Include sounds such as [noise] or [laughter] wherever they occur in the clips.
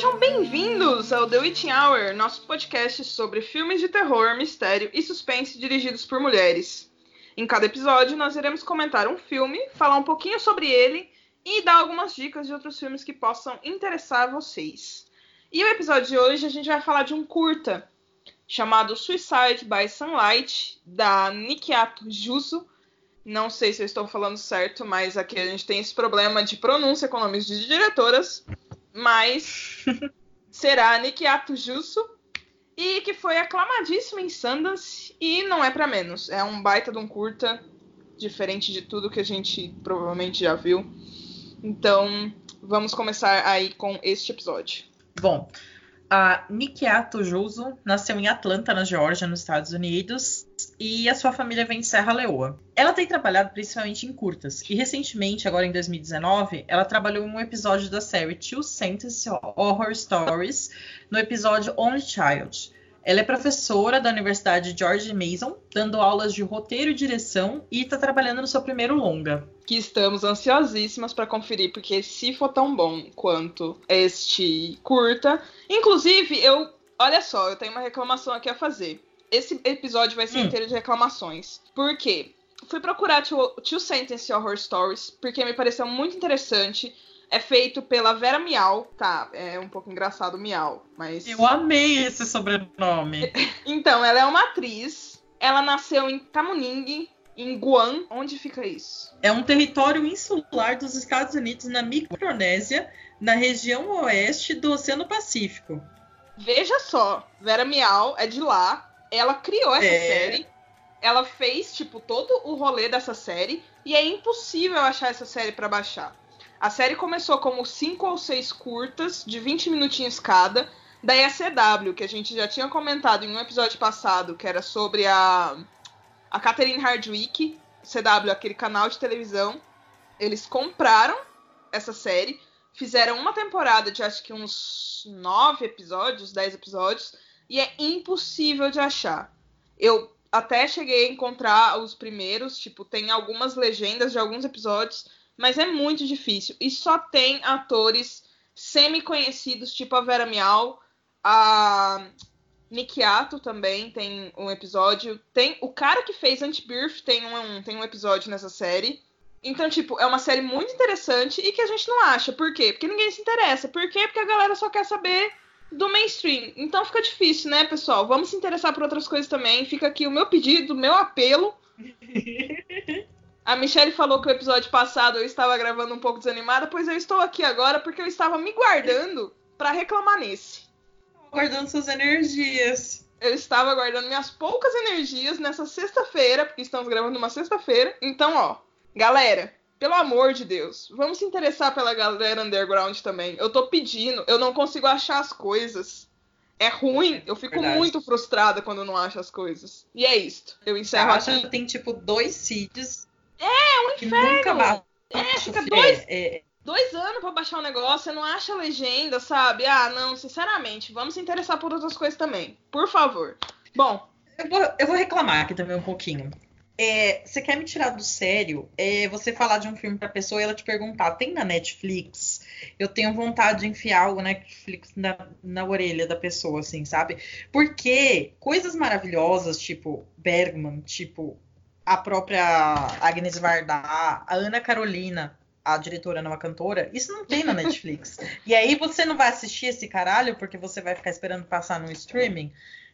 Sejam bem-vindos ao The Witching Hour, nosso podcast sobre filmes de terror, mistério e suspense dirigidos por mulheres. Em cada episódio, nós iremos comentar um filme, falar um pouquinho sobre ele e dar algumas dicas de outros filmes que possam interessar vocês. E o episódio de hoje a gente vai falar de um curta chamado Suicide by Sunlight, da Nikiato Juso. Não sei se eu estou falando certo, mas aqui a gente tem esse problema de pronúncia com nomes de diretoras mas será Nikiato Jusso e que foi aclamadíssimo em Sundance e não é para menos. É um baita de um curta, diferente de tudo que a gente provavelmente já viu. Então, vamos começar aí com este episódio. Bom, a Nikiato Juso nasceu em Atlanta, na Geórgia, nos Estados Unidos, e a sua família vem de Serra Leoa. Ela tem trabalhado principalmente em curtas, e recentemente, agora em 2019, ela trabalhou em um episódio da série Two Sentence Horror Stories, no episódio Only Child. Ela é professora da Universidade George Mason, dando aulas de roteiro e direção e está trabalhando no seu primeiro longa. Que estamos ansiosíssimas para conferir, porque se for tão bom quanto este curta. Inclusive, eu. Olha só, eu tenho uma reclamação aqui a fazer. Esse episódio vai ser hum. inteiro de reclamações. Por quê? Fui procurar Two, Two Sentence Horror Stories, porque me pareceu muito interessante é feito pela Vera Miau. Tá, é um pouco engraçado Miau, mas. Eu amei esse sobrenome. [laughs] então, ela é uma atriz. Ela nasceu em Tamuning, em Guam. Onde fica isso? É um território insular dos Estados Unidos na Micronésia, na região oeste do Oceano Pacífico. Veja só, Vera Miau é de lá. Ela criou essa é. série. Ela fez, tipo, todo o rolê dessa série. E é impossível achar essa série para baixar. A série começou como cinco ou seis curtas, de 20 minutinhos cada, da ECW, que a gente já tinha comentado em um episódio passado, que era sobre a, a Catherine Hardwick, CW, aquele canal de televisão. Eles compraram essa série, fizeram uma temporada de acho que uns nove episódios, dez episódios, e é impossível de achar. Eu até cheguei a encontrar os primeiros, tipo, tem algumas legendas de alguns episódios, mas é muito difícil. E só tem atores semi-conhecidos, tipo a Vera Miau, a Nikiato também tem um episódio. Tem o cara que fez Anti-Birth tem um, tem um episódio nessa série. Então, tipo, é uma série muito interessante e que a gente não acha. Por quê? Porque ninguém se interessa. Por quê? Porque a galera só quer saber do mainstream. Então fica difícil, né, pessoal? Vamos se interessar por outras coisas também. Fica aqui o meu pedido, o meu apelo. A Michelle falou que o episódio passado eu estava gravando um pouco desanimada, pois eu estou aqui agora porque eu estava me guardando para reclamar nesse. Guardando suas energias. Eu estava guardando minhas poucas energias nessa sexta-feira, porque estamos gravando uma sexta-feira. Então, ó, galera, pelo amor de Deus, vamos se interessar pela galera underground também. Eu tô pedindo, eu não consigo achar as coisas. É ruim, eu fico Verdade. muito frustrada quando não acho as coisas. E é isto. Eu encerro aqui. Tem tipo dois seeds é, um inferno. É, fica dois, é... dois anos pra baixar o um negócio, você não acha legenda, sabe? Ah, não, sinceramente, vamos se interessar por outras coisas também. Por favor. Bom. Eu vou, eu vou reclamar aqui também um pouquinho. É, você quer me tirar do sério? É, você falar de um filme pra pessoa e ela te perguntar, tem na Netflix? Eu tenho vontade de enfiar algo na Netflix na, na orelha da pessoa, assim, sabe? Porque coisas maravilhosas, tipo Bergman, tipo a própria Agnes Varda, a Ana Carolina, a diretora não a cantora, isso não tem na Netflix. [laughs] e aí você não vai assistir esse caralho porque você vai ficar esperando passar no streaming.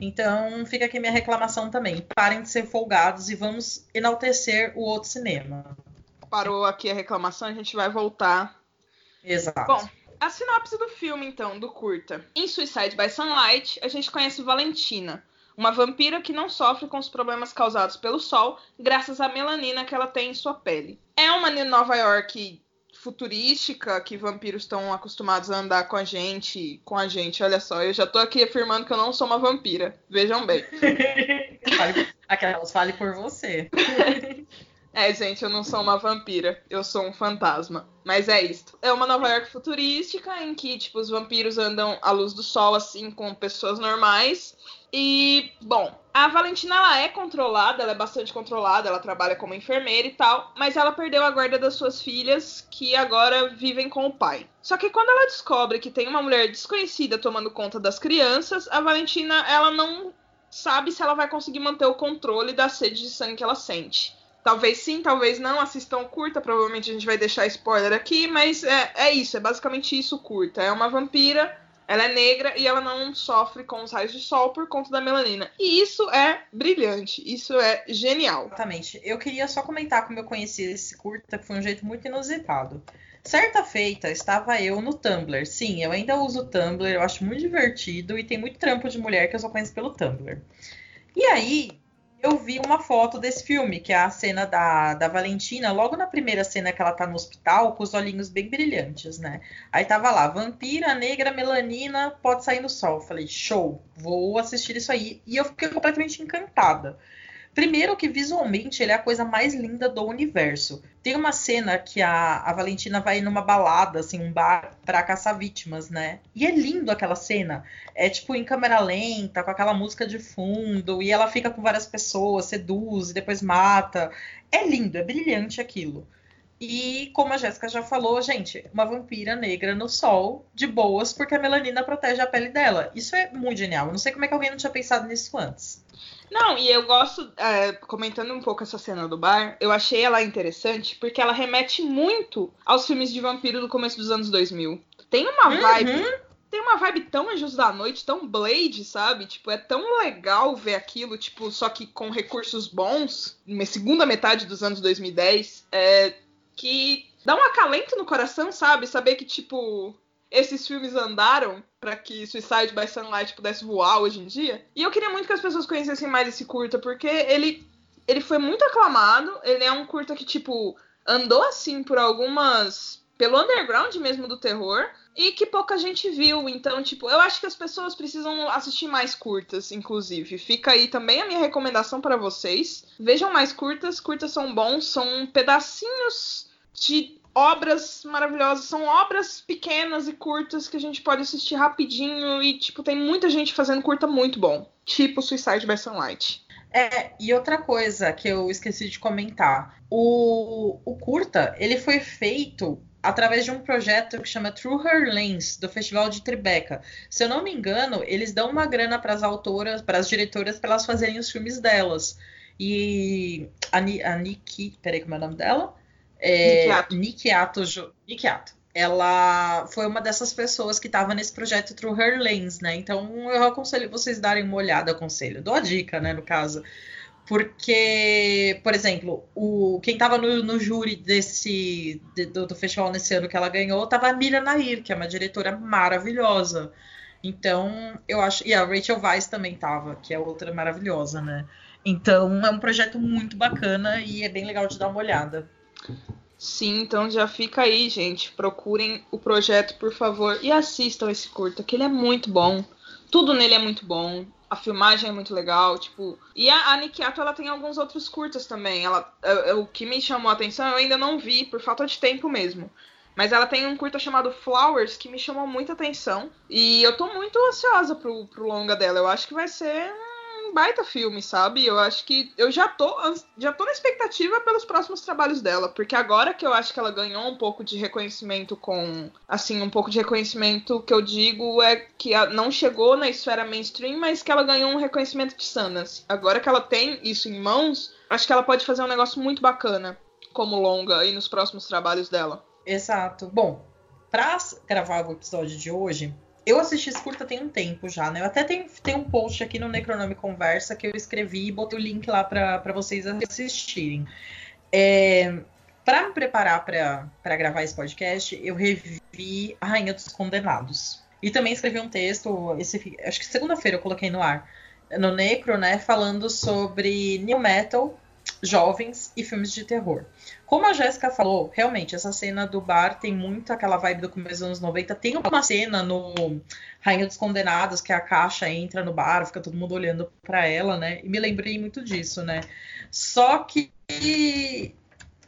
Então fica aqui minha reclamação também. Parem de ser folgados e vamos enaltecer o outro cinema. Parou aqui a reclamação, a gente vai voltar. Exato. Bom, a sinopse do filme, então, do curta. Em Suicide by Sunlight, a gente conhece Valentina, uma vampira que não sofre com os problemas causados pelo sol, graças à melanina que ela tem em sua pele. É uma Nova York futurística que vampiros estão acostumados a andar com a gente, com a gente. Olha só, eu já tô aqui afirmando que eu não sou uma vampira. Vejam bem. [laughs] Aquelas fale por você. [laughs] É, gente, eu não sou uma vampira, eu sou um fantasma. Mas é isto. É uma Nova York futurística em que, tipo, os vampiros andam à luz do sol, assim, com pessoas normais. E, bom, a Valentina ela é controlada, ela é bastante controlada, ela trabalha como enfermeira e tal, mas ela perdeu a guarda das suas filhas, que agora vivem com o pai. Só que quando ela descobre que tem uma mulher desconhecida tomando conta das crianças, a Valentina ela não sabe se ela vai conseguir manter o controle da sede de sangue que ela sente. Talvez sim, talvez não. Assistam curta, provavelmente a gente vai deixar spoiler aqui, mas é, é isso, é basicamente isso curta. É uma vampira, ela é negra e ela não sofre com os raios de sol por conta da melanina. E isso é brilhante, isso é genial. Exatamente. Eu queria só comentar como eu conheci esse curta, que foi um jeito muito inusitado. Certa feita, estava eu no Tumblr. Sim, eu ainda uso o Tumblr, eu acho muito divertido e tem muito trampo de mulher que eu só conheço pelo Tumblr. E aí, eu vi uma foto desse filme, que é a cena da, da Valentina, logo na primeira cena que ela tá no hospital, com os olhinhos bem brilhantes, né? Aí tava lá, vampira, negra, melanina, pode sair no sol. falei, show, vou assistir isso aí. E eu fiquei completamente encantada. Primeiro que visualmente ele é a coisa mais linda do universo. Tem uma cena que a, a Valentina vai numa balada, assim, um bar para caçar vítimas, né? E é lindo aquela cena. É tipo em câmera lenta, com aquela música de fundo, e ela fica com várias pessoas, seduz e depois mata. É lindo, é brilhante aquilo. E como a Jéssica já falou, gente, uma vampira negra no sol, de boas, porque a melanina protege a pele dela. Isso é muito genial. Eu não sei como é que alguém não tinha pensado nisso antes. Não, e eu gosto, é, comentando um pouco essa cena do bar, eu achei ela interessante porque ela remete muito aos filmes de vampiro do começo dos anos 2000. Tem uma uhum. vibe. Tem uma vibe tão Anjos da Noite, tão Blade, sabe? Tipo, é tão legal ver aquilo, tipo, só que com recursos bons, na segunda metade dos anos 2010, é, que dá um acalento no coração, sabe? Saber que, tipo, esses filmes andaram para que Suicide by Sunlight pudesse voar hoje em dia. E eu queria muito que as pessoas conhecessem mais esse curta, porque ele, ele foi muito aclamado. Ele é um curta que, tipo, andou assim por algumas. pelo underground mesmo do terror. E que pouca gente viu. Então, tipo, eu acho que as pessoas precisam assistir mais curtas, inclusive. Fica aí também a minha recomendação para vocês. Vejam mais curtas. Curtas são bons, são pedacinhos de obras maravilhosas, são obras pequenas e curtas que a gente pode assistir rapidinho e, tipo, tem muita gente fazendo curta muito bom. Tipo Suicide by Sunlight. É, e outra coisa que eu esqueci de comentar. O, o curta, ele foi feito através de um projeto que chama Through Her Lens, do Festival de Tribeca. Se eu não me engano, eles dão uma grana para as autoras, para as diretoras, para elas fazerem os filmes delas. E a, a Nikki, peraí, como é o nome dela? É, Nikiato. Nikiato. Ela foi uma dessas pessoas que estava nesse projeto Through Her Lens, né? Então eu aconselho vocês darem uma olhada, aconselho. Dou a dica, né, no caso. Porque, por exemplo, o, quem estava no, no, júri desse de, do, do, festival nesse ano que ela ganhou estava a Mira Nair, que é uma diretora maravilhosa. Então, eu acho. E a Rachel Weisz também estava, que é outra maravilhosa, né? Então, é um projeto muito bacana e é bem legal de dar uma olhada. Sim, então já fica aí, gente. Procurem o projeto, por favor, e assistam esse curta, que ele é muito bom. Tudo nele é muito bom. A filmagem é muito legal, tipo. E a, a Nikiato, ela tem alguns outros curtas também. Ela, é, é, o que me chamou a atenção, eu ainda não vi, por falta de tempo mesmo. Mas ela tem um curta chamado Flowers que me chamou muita atenção. E eu tô muito ansiosa pro, pro longa dela. Eu acho que vai ser baita filme, sabe? Eu acho que eu já tô, já tô na expectativa pelos próximos trabalhos dela, porque agora que eu acho que ela ganhou um pouco de reconhecimento com, assim, um pouco de reconhecimento que eu digo é que não chegou na esfera mainstream, mas que ela ganhou um reconhecimento de Sanas. Agora que ela tem isso em mãos, acho que ela pode fazer um negócio muito bacana como longa aí nos próximos trabalhos dela. Exato. Bom, para gravar o episódio de hoje, eu assisti esse curta tem um tempo já, né? Eu até tenho, tenho um post aqui no Necronome Conversa que eu escrevi e botei o link lá para vocês assistirem. É, para me preparar para gravar esse podcast, eu revi A Rainha dos Condenados. E também escrevi um texto, esse, acho que segunda-feira eu coloquei no ar, no Necro, né? Falando sobre new metal, jovens e filmes de terror. Como a Jéssica falou, realmente, essa cena do bar tem muito aquela vibe do começo dos anos 90. Tem uma cena no Rainha dos Condenados que a caixa entra no bar, fica todo mundo olhando para ela, né? E me lembrei muito disso, né? Só que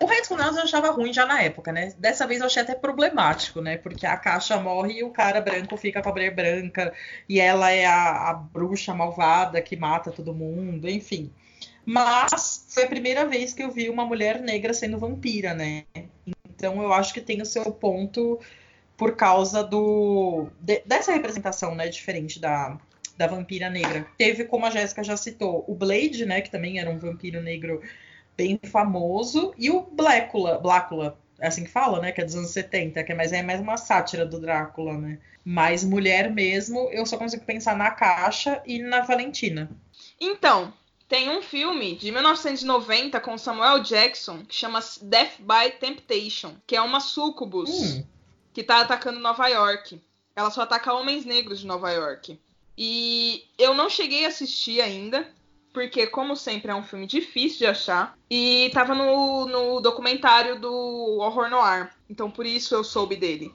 O High School Musical eu achava ruim já na época, né? Dessa vez eu achei até problemático, né? Porque a caixa morre e o cara branco fica com a mulher branca. E ela é a, a bruxa malvada que mata todo mundo, enfim. Mas foi a primeira vez que eu vi uma mulher negra sendo vampira, né? Então eu acho que tem o seu ponto por causa do de, dessa representação, né, diferente da, da vampira negra. Teve, como a Jéssica já citou, o Blade, né, que também era um vampiro negro bem famoso, e o Blácula, Blácula, é assim que fala, né, que é dos anos 70, que é mais, é mais uma sátira do Drácula, né. Mas mulher mesmo, eu só consigo pensar na Caixa e na Valentina. Então, tem um filme de 1990 com Samuel Jackson que chama Death by Temptation, que é uma sucubus hum. que tá atacando Nova York. Ela só ataca homens negros de Nova York. E eu não cheguei a assistir ainda, porque, como sempre, é um filme difícil de achar. E tava no, no documentário do Horror Noir. Então, por isso eu soube dele.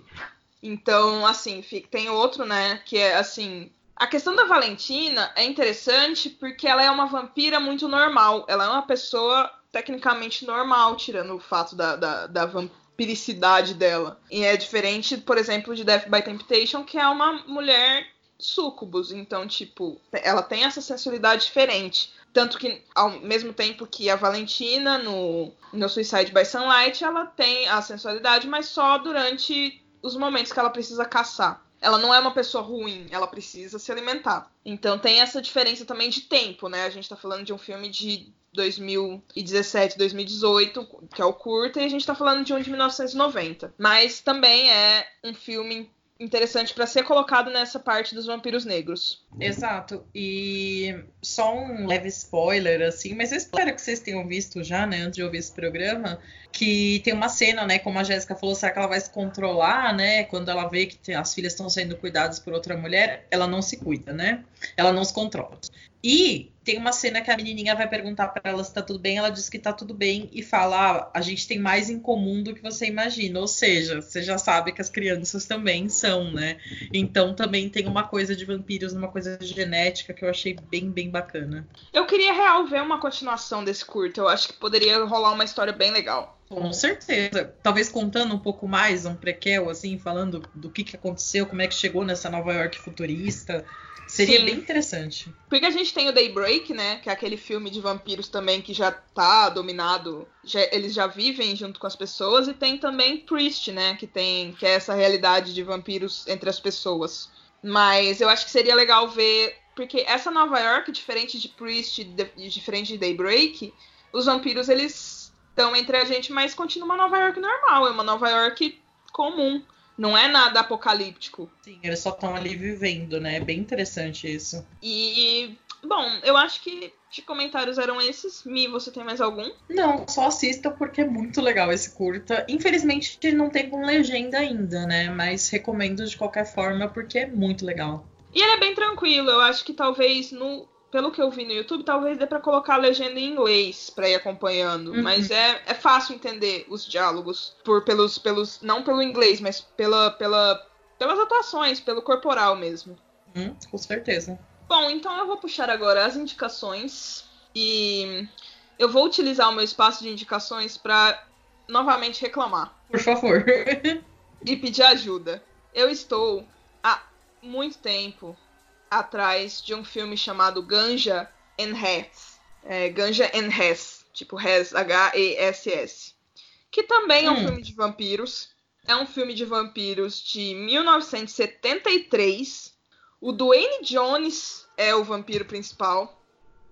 Então, assim, tem outro, né? Que é assim. A questão da Valentina é interessante porque ela é uma vampira muito normal. Ela é uma pessoa tecnicamente normal, tirando o fato da, da, da vampiricidade dela. E é diferente, por exemplo, de Death by Temptation, que é uma mulher sucubus. Então, tipo, ela tem essa sensualidade diferente. Tanto que, ao mesmo tempo que a Valentina, no, no Suicide by Sunlight, ela tem a sensualidade, mas só durante os momentos que ela precisa caçar. Ela não é uma pessoa ruim, ela precisa se alimentar. Então tem essa diferença também de tempo, né? A gente tá falando de um filme de 2017, 2018, que é o curta, e a gente tá falando de um de 1990. Mas também é um filme interessante para ser colocado nessa parte dos vampiros negros. Exato. E só um leve spoiler, assim, mas eu espero que vocês tenham visto já, né, antes de ouvir esse programa, que tem uma cena, né, como a Jéssica falou, será que ela vai se controlar, né, quando ela vê que as filhas estão sendo cuidadas por outra mulher, ela não se cuida, né? Ela não se controla. E tem uma cena que a menininha vai perguntar para ela se tá tudo bem, ela diz que tá tudo bem e fala: ah, a gente tem mais em comum do que você imagina. Ou seja, você já sabe que as crianças também são, né? Então também tem uma coisa de vampiros, uma coisa genética que eu achei bem, bem bacana. Eu queria real ver uma continuação desse curto. Eu acho que poderia rolar uma história bem legal. Com certeza. Talvez contando um pouco mais, um prequel, assim, falando do que, que aconteceu, como é que chegou nessa Nova York futurista. Seria Sim. bem interessante. Porque a gente tem o Daybreak, né? Que é aquele filme de vampiros também que já tá dominado. Já, eles já vivem junto com as pessoas. E tem também Priest, né? Que tem que é essa realidade de vampiros entre as pessoas. Mas eu acho que seria legal ver. Porque essa Nova York, diferente de Priest e diferente de Daybreak, os vampiros eles estão entre a gente, mas continua uma Nova York normal. É uma Nova York comum. Não é nada apocalíptico. Sim, eles só estão ali vivendo, né? É bem interessante isso. E, bom, eu acho que de comentários eram esses. Mi, você tem mais algum? Não, só assista porque é muito legal esse curta. Infelizmente ele não tem com legenda ainda, né? Mas recomendo de qualquer forma porque é muito legal. E ele é bem tranquilo. Eu acho que talvez no pelo que eu vi no YouTube, talvez dê para colocar a legenda em inglês para ir acompanhando. Uhum. Mas é, é fácil entender os diálogos por pelos pelos não pelo inglês, mas pela, pela pelas atuações, pelo corporal mesmo. Uhum, com certeza. Bom, então eu vou puxar agora as indicações e eu vou utilizar o meu espaço de indicações para novamente reclamar. Por favor. [laughs] e pedir ajuda. Eu estou há muito tempo atrás de um filme chamado Ganja and Hess. É, Ganja and Hess, tipo Hess, H-E-S-S. Que também é um hum. filme de vampiros. É um filme de vampiros de 1973. O Dwayne Jones é o vampiro principal.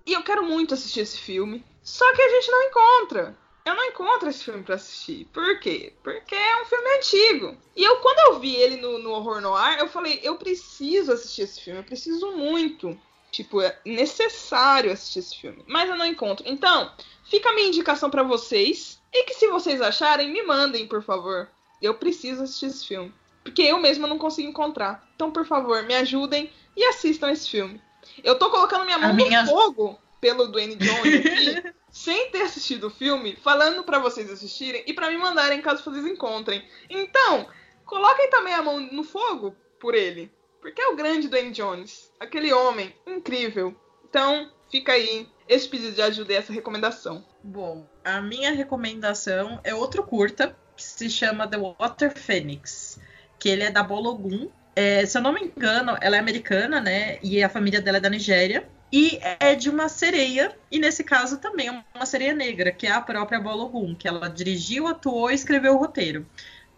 E eu quero muito assistir esse filme. Só que a gente não encontra eu não encontro esse filme para assistir. Por quê? Porque é um filme antigo. E eu, quando eu vi ele no, no Horror Noir, eu falei, eu preciso assistir esse filme, eu preciso muito. Tipo, é necessário assistir esse filme. Mas eu não encontro. Então, fica a minha indicação para vocês. E que se vocês acharem, me mandem, por favor. Eu preciso assistir esse filme. Porque eu mesma não consigo encontrar. Então, por favor, me ajudem e assistam esse filme. Eu tô colocando minha mão a no minha... fogo pelo Dwayne Jones aqui. [laughs] sem ter assistido o filme, falando para vocês assistirem e para me mandarem caso vocês encontrem. Então, coloquem também a mão no fogo por ele, porque é o grande Dwayne Jones, aquele homem incrível. Então, fica aí esse pedido de ajuda e essa recomendação. Bom, a minha recomendação é outro curta que se chama The Water Phoenix, que ele é da Bologun. É, se eu não me engano, ela é americana, né? E a família dela é da Nigéria. E é de uma sereia, e nesse caso também é uma sereia negra, que é a própria Bologun, que ela dirigiu, atuou e escreveu o roteiro.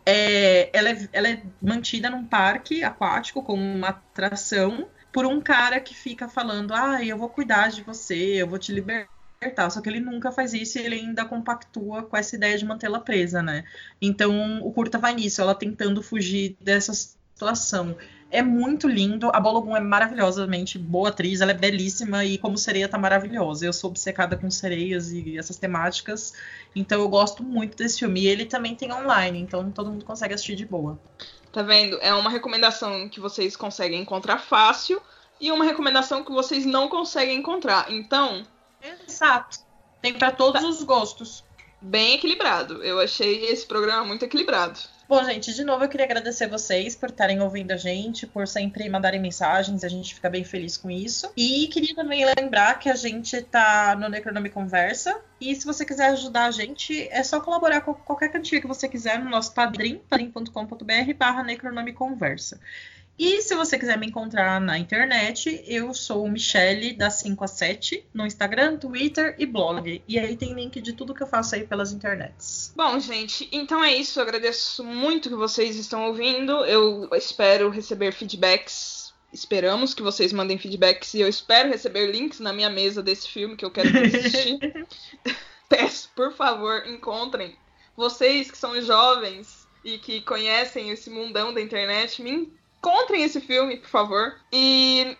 É, ela, é, ela é mantida num parque aquático como uma atração por um cara que fica falando: ah, eu vou cuidar de você, eu vou te libertar. Só que ele nunca faz isso e ele ainda compactua com essa ideia de mantê-la presa, né? Então o curta vai nisso, ela tentando fugir dessa situação. É muito lindo. A Bologun é maravilhosamente boa atriz, ela é belíssima e como sereia tá maravilhosa. Eu sou obcecada com sereias e essas temáticas, então eu gosto muito desse filme. E ele também tem online, então todo mundo consegue assistir de boa. Tá vendo? É uma recomendação que vocês conseguem encontrar fácil e uma recomendação que vocês não conseguem encontrar. Então. Exato. Tem para todos tá. os gostos. Bem equilibrado. Eu achei esse programa muito equilibrado. Bom, gente, de novo eu queria agradecer vocês por estarem ouvindo a gente, por sempre mandarem mensagens, a gente fica bem feliz com isso. E queria também lembrar que a gente tá no Necronome Conversa, e se você quiser ajudar a gente, é só colaborar com qualquer quantia que você quiser no nosso padrim, padrim.com.br barra Necronome Conversa. E se você quiser me encontrar na internet, eu sou Michelle, da 5 a 7, no Instagram, Twitter e blog. E aí tem link de tudo que eu faço aí pelas internets. Bom, gente, então é isso. Eu agradeço muito que vocês estão ouvindo. Eu espero receber feedbacks. Esperamos que vocês mandem feedbacks e eu espero receber links na minha mesa desse filme que eu quero assistir. [laughs] [laughs] Peço, por favor, encontrem. Vocês que são jovens e que conhecem esse mundão da internet, me encontrem esse filme, por favor. E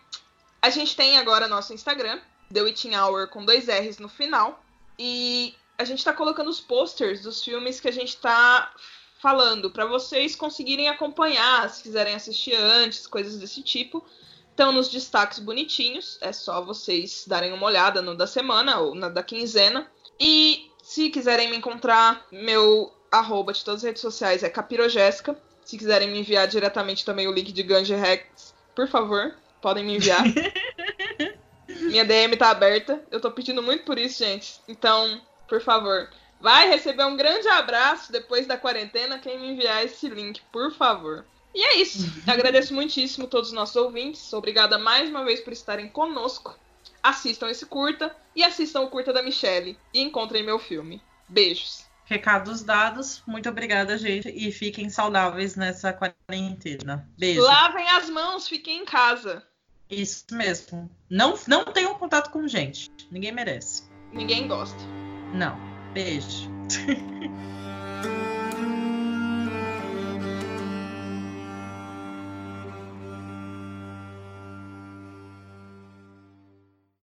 a gente tem agora nosso Instagram, The Witching Hour com dois R's no final. E a gente tá colocando os posters dos filmes que a gente tá falando, para vocês conseguirem acompanhar, se quiserem assistir antes, coisas desse tipo. Estão nos destaques bonitinhos, é só vocês darem uma olhada no da semana ou na da quinzena. E se quiserem me encontrar, meu arroba de todas as redes sociais é Capirojéssica. Se quiserem me enviar diretamente também o link de Ganja Rex, por favor, podem me enviar. [laughs] Minha DM tá aberta. Eu tô pedindo muito por isso, gente. Então, por favor, vai receber um grande abraço depois da quarentena quem me enviar esse link, por favor. E é isso. [laughs] Agradeço muitíssimo todos os nossos ouvintes. Obrigada mais uma vez por estarem conosco. Assistam esse curta e assistam o curta da Michelle e encontrem meu filme. Beijos. Recados dados. Muito obrigada, gente. E fiquem saudáveis nessa quarentena. Beijo. Lavem as mãos, fiquem em casa. Isso mesmo. Não, não tenham contato com gente. Ninguém merece. Ninguém gosta. Não. Beijo. [laughs]